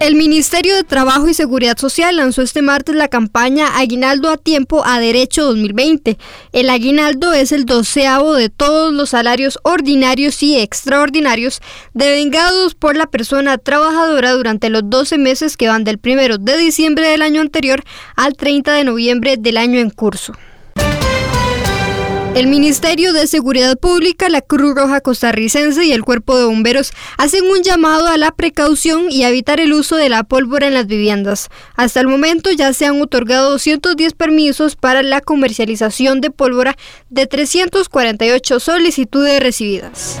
El Ministerio de Trabajo y Seguridad Social lanzó este martes la campaña Aguinaldo a Tiempo a Derecho 2020. El aguinaldo es el doceavo de todos los salarios ordinarios y extraordinarios devengados por la persona trabajadora durante los 12 meses que van del 1 de diciembre del año anterior al 30 de noviembre del año en curso. El Ministerio de Seguridad Pública, la Cruz Roja Costarricense y el Cuerpo de Bomberos hacen un llamado a la precaución y a evitar el uso de la pólvora en las viviendas. Hasta el momento ya se han otorgado 210 permisos para la comercialización de pólvora de 348 solicitudes recibidas.